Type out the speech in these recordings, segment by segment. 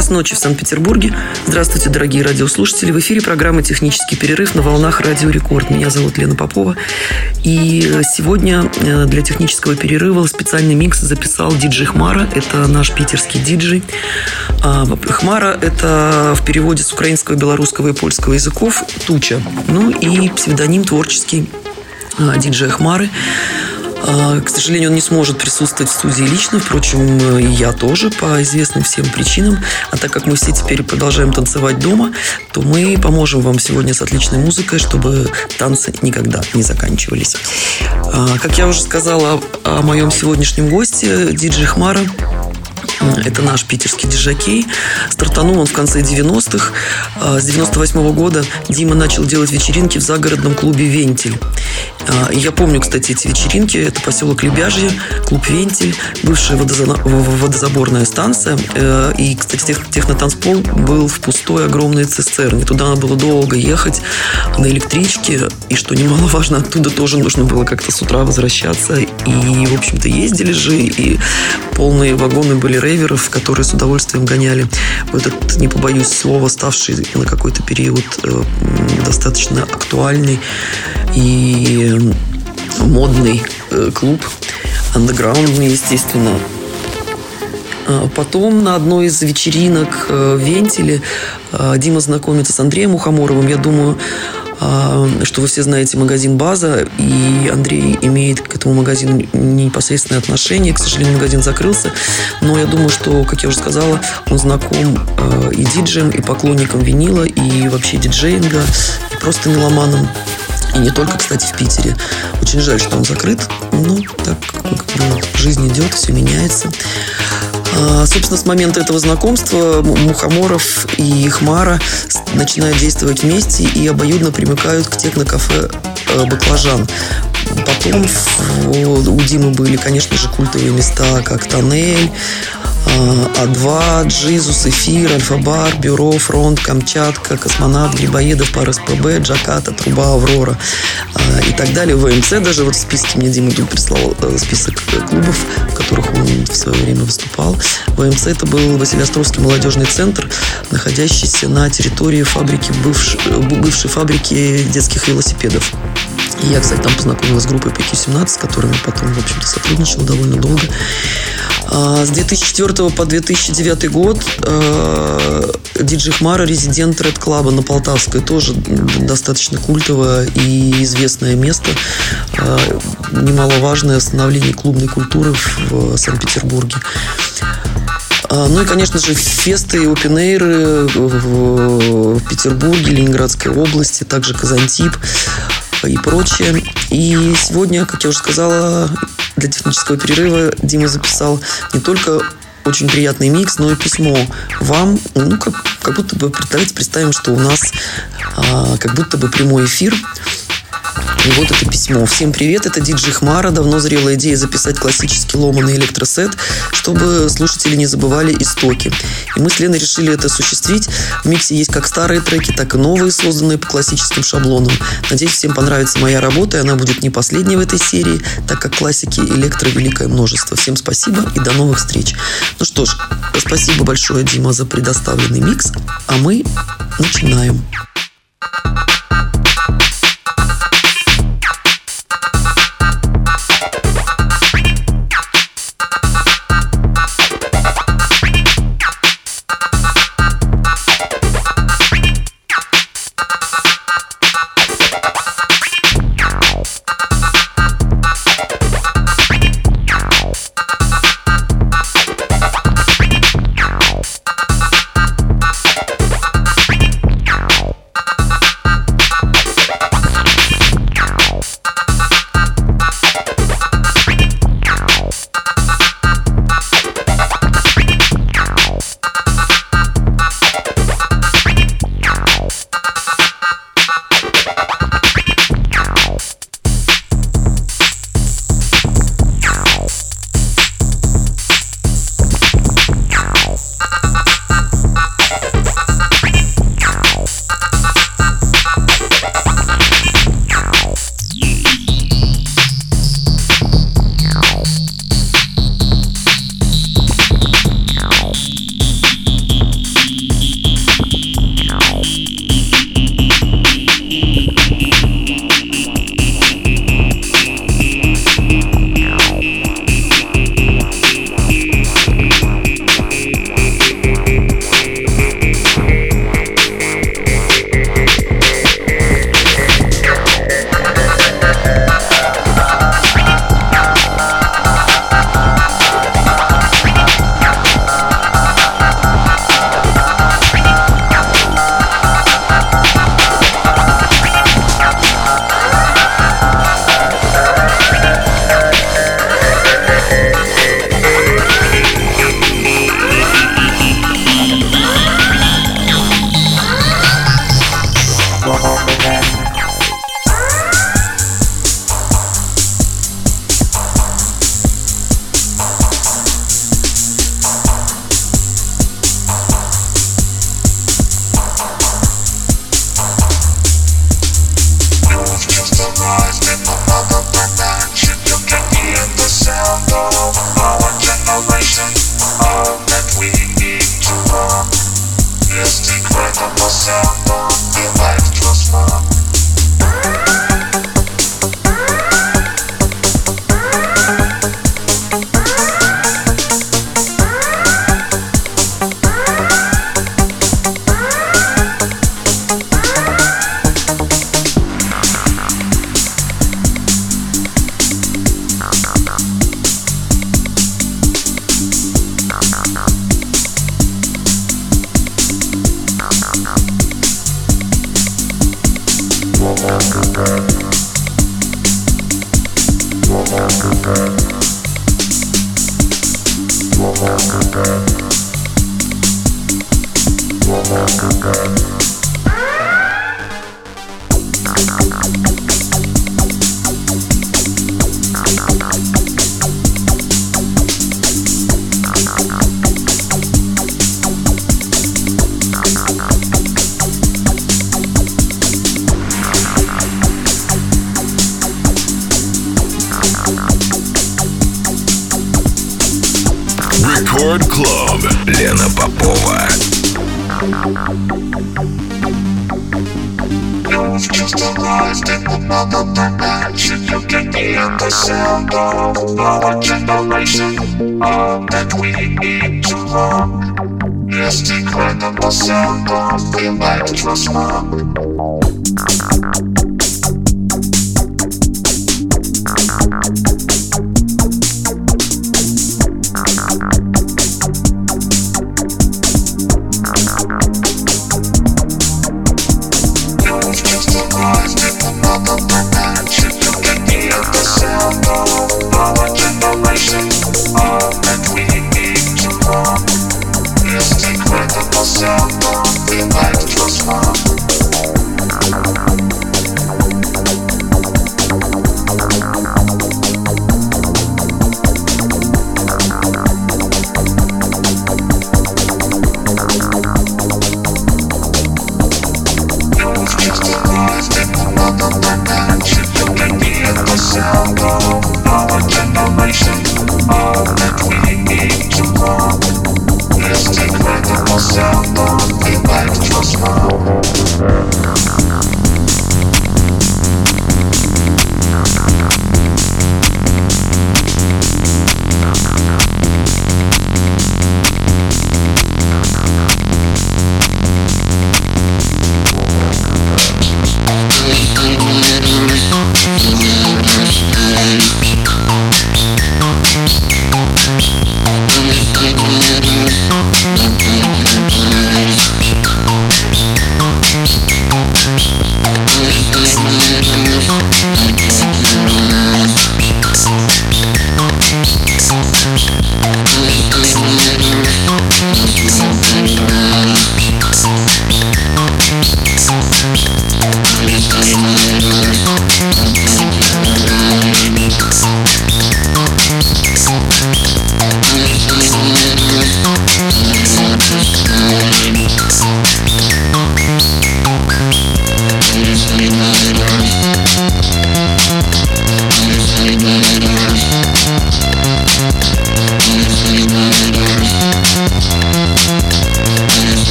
Час ночи в Санкт-Петербурге. Здравствуйте, дорогие радиослушатели. В эфире программа «Технический перерыв» на волнах «Радио Рекорд». Меня зовут Лена Попова. И сегодня э, для технического перерыва специальный микс записал диджей Хмара. Это наш питерский диджей. А, Хмара – это в переводе с украинского, белорусского и польского языков «Туча». Ну и псевдоним творческий а, диджея Хмары. А, К сожалению, он не сможет присутствовать в студии лично, впрочем, и я тоже по известным всем причинам. А так как мы все теперь продолжаем танцевать дома, то мы поможем вам сегодня с отличной музыкой, чтобы танцы никогда не заканчивались. А, Как я уже сказала о моем сегодняшнем госте, диджей Хмара, это наш питерский диджакей. Стартанул он в конце 90-х. А, С 98 года Дима начал делать вечеринки в загородном клубе «Вентиль». А, Я помню, кстати, эти вечеринки. Это поселок Лебяжье, клуб «Вентиль», бывшая водозаборная станция. Э, И, кстати, тех- технотанцпол был в пустой огромной цистерне. Туда надо было долго ехать на электричке. И, что немаловажно, оттуда тоже нужно было как-то с утра возвращаться. И, в общем-то, ездили же. И полные вагоны были рейверов, которые с удовольствием гоняли в этот, не побоюсь слова, ставший на какой-то период э, достаточно актуальный и модный э, клуб, андеграундный, естественно. А Потом на одной из вечеринок э, в Вентиле Дима знакомится с Андреем Мухоморовым. Я думаю, что вы все знаете магазин «База», и Андрей имеет к этому магазину непосредственное отношение. К сожалению, магазин закрылся, но я думаю, что, как я уже сказала, он знаком э, и диджеем, и поклонникам винила, и вообще диджеинга, и просто меломаном. И не только, кстати, в Питере. Очень жаль, что он закрыт. Но так как жизнь идет, все меняется. А, Собственно, с момента этого знакомства Мухоморов и Хмара начинают действовать вместе и обоюдно примыкают к техно-кафе э, «Баклажан». Потом у Димы были, конечно же, культовые места, как «Тоннель», А2, Джизус, Эфир, Альфа-Бар, Бюро, Фронт, Камчатка, Космонавт, Грибоедов, пар СПБ, Джаката, Труба, Аврора а, и так далее. ВМЦ даже вот в списке мне Дима тут прислал э, список э, клубов, в которых он в свое время выступал. ВМЦ это был Василиостровский молодежный центр, находящийся на территории фабрики, бывш- э, бывшей фабрики детских велосипедов. И я, кстати, там познакомилась с группой PQ-17, с которыми потом, в общем-то, сотрудничала довольно долго. А, С 2004 по 2009 год э, диджей Хмара резидент Ред Клаба на Полтавской. Тоже достаточно культовое и известное место. Э, Немаловажное становление клубной культуры в Санкт-Петербурге. А, Ну и, конечно же, фесты и опенейры в в Петербурге, Ленинградской области, также Казантип и прочее. И сегодня, как я уже сказала, для технического перерыва Дима записал не только очень приятный микс, но и письмо вам. Ну, как, как будто бы, давайте представим, что у нас а, как будто бы прямой эфир. И вот это письмо. Всем привет, это диджей Хмара. Давно зрела идея записать классический ломаный электросет, чтобы слушатели не забывали истоки. И мы с Леной решили это осуществить. В миксе есть как старые треки, так и новые, созданные по классическим шаблонам. Надеюсь, всем понравится моя работа, и она будет не последней в этой серии, так как классики электро великое множество. Всем спасибо и до новых встреч. Ну что ж, спасибо большое, Дима, за предоставленный микс, а мы начинаем.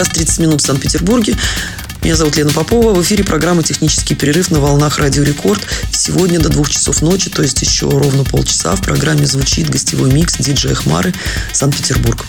Час 30 минут в Санкт-Петербурге. Меня зовут Лена Попова. В эфире программа «Технический перерыв» на волнах «Радио Рекорд». Сегодня до двух часов ночи, то есть еще ровно полчаса, в программе звучит гостевой микс диджея Хмары «Санкт-Петербург».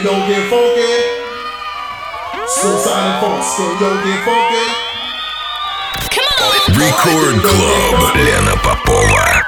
Skin yo get funky. Suicide and funk. Yo get funky. Лена Попова.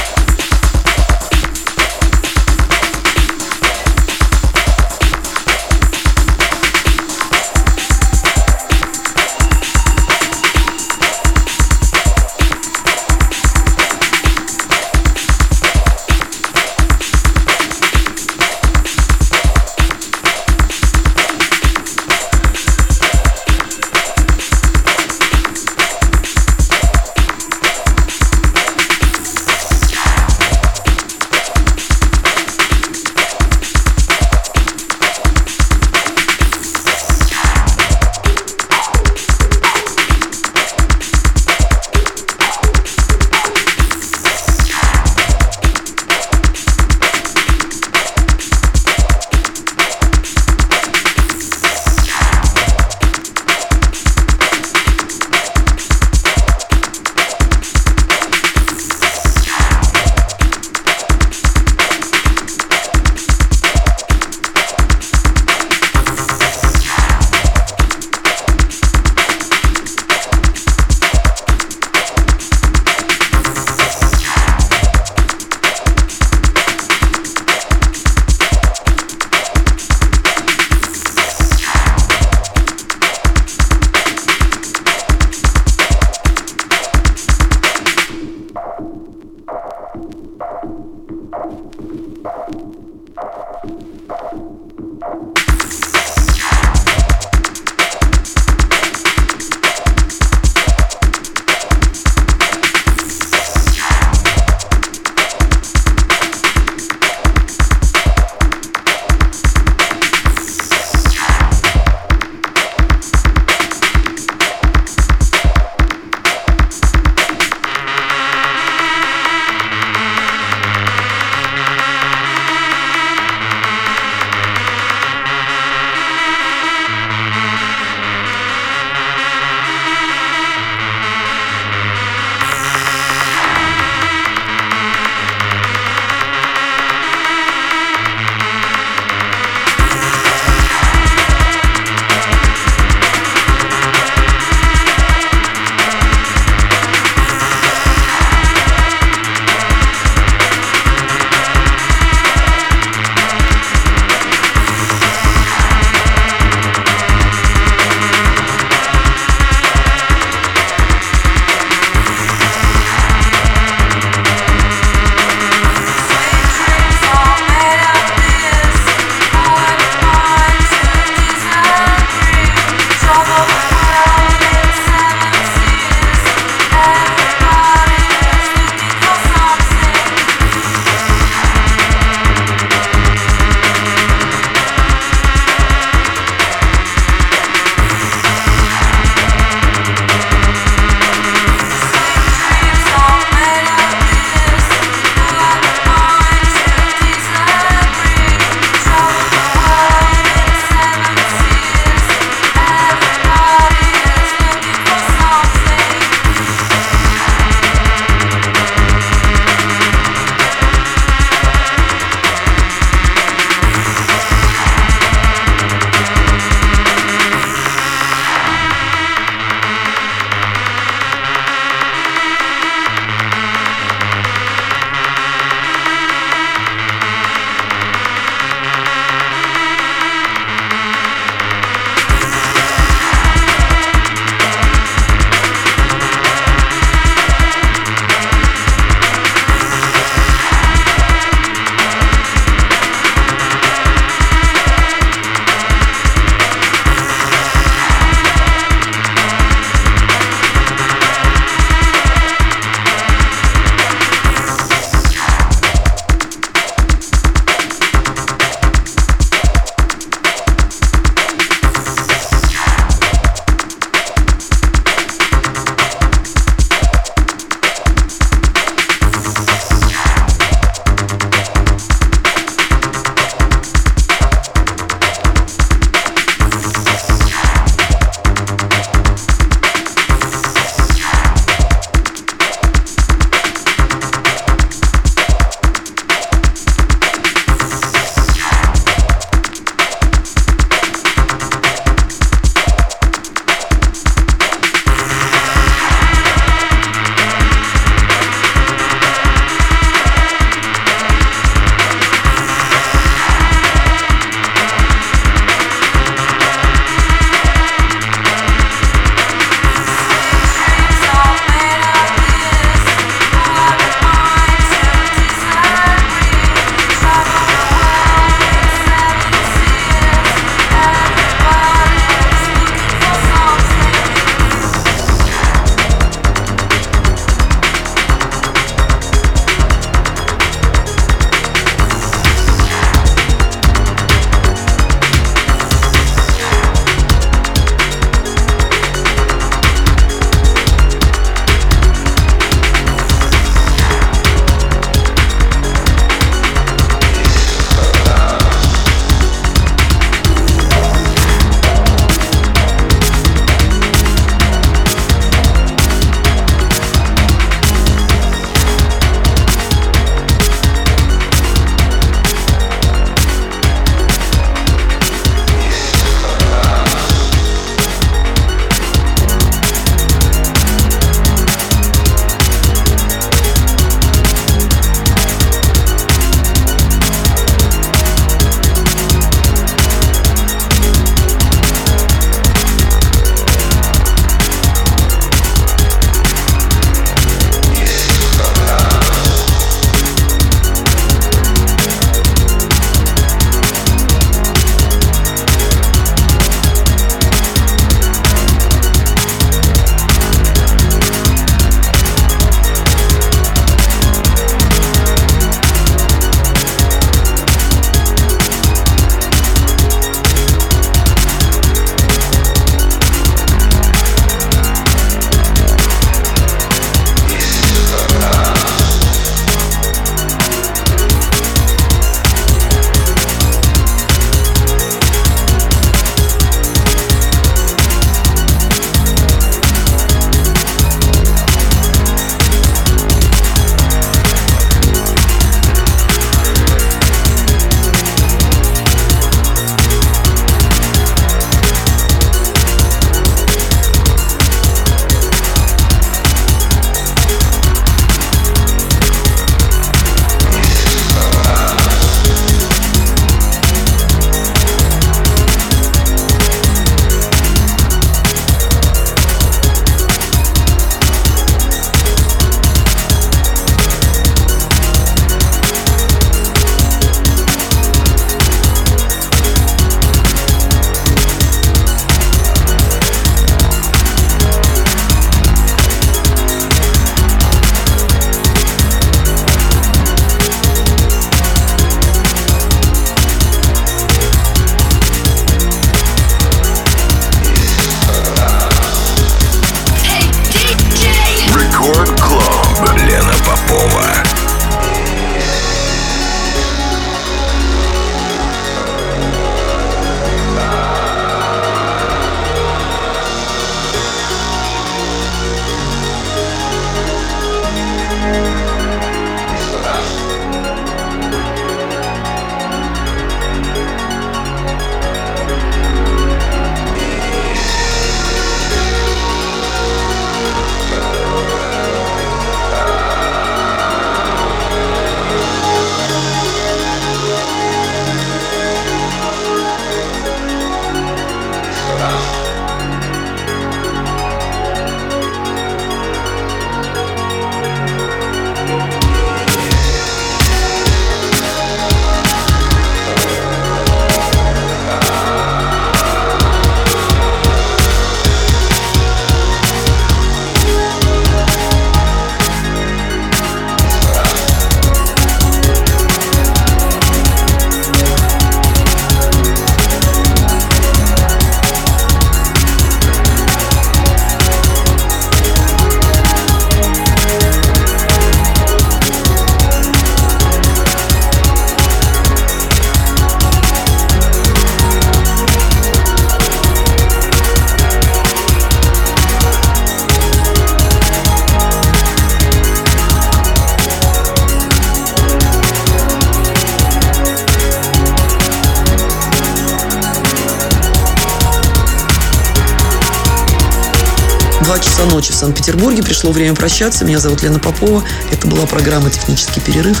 Ночи в Санкт-Петербурге. Пришло время прощаться. Меня зовут Лена Попова. Это была программа «Технический перерыв»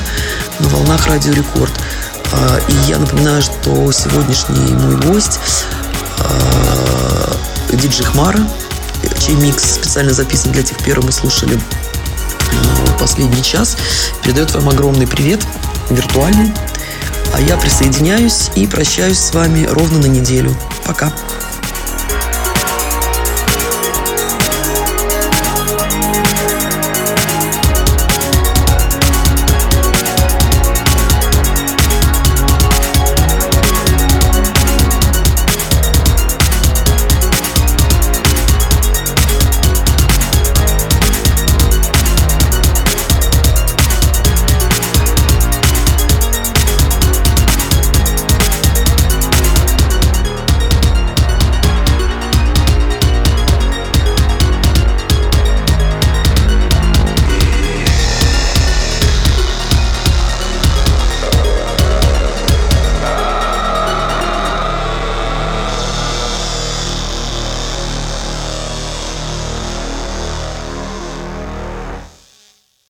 на волнах «Радио Рекорд». А, И я напоминаю, что сегодняшний мой гость а, диджей Хмара, чей микс специально записан для тех первых мы слушали а, последний час, передает вам огромный привет, виртуальный. А я присоединяюсь и прощаюсь с вами ровно на неделю. Пока.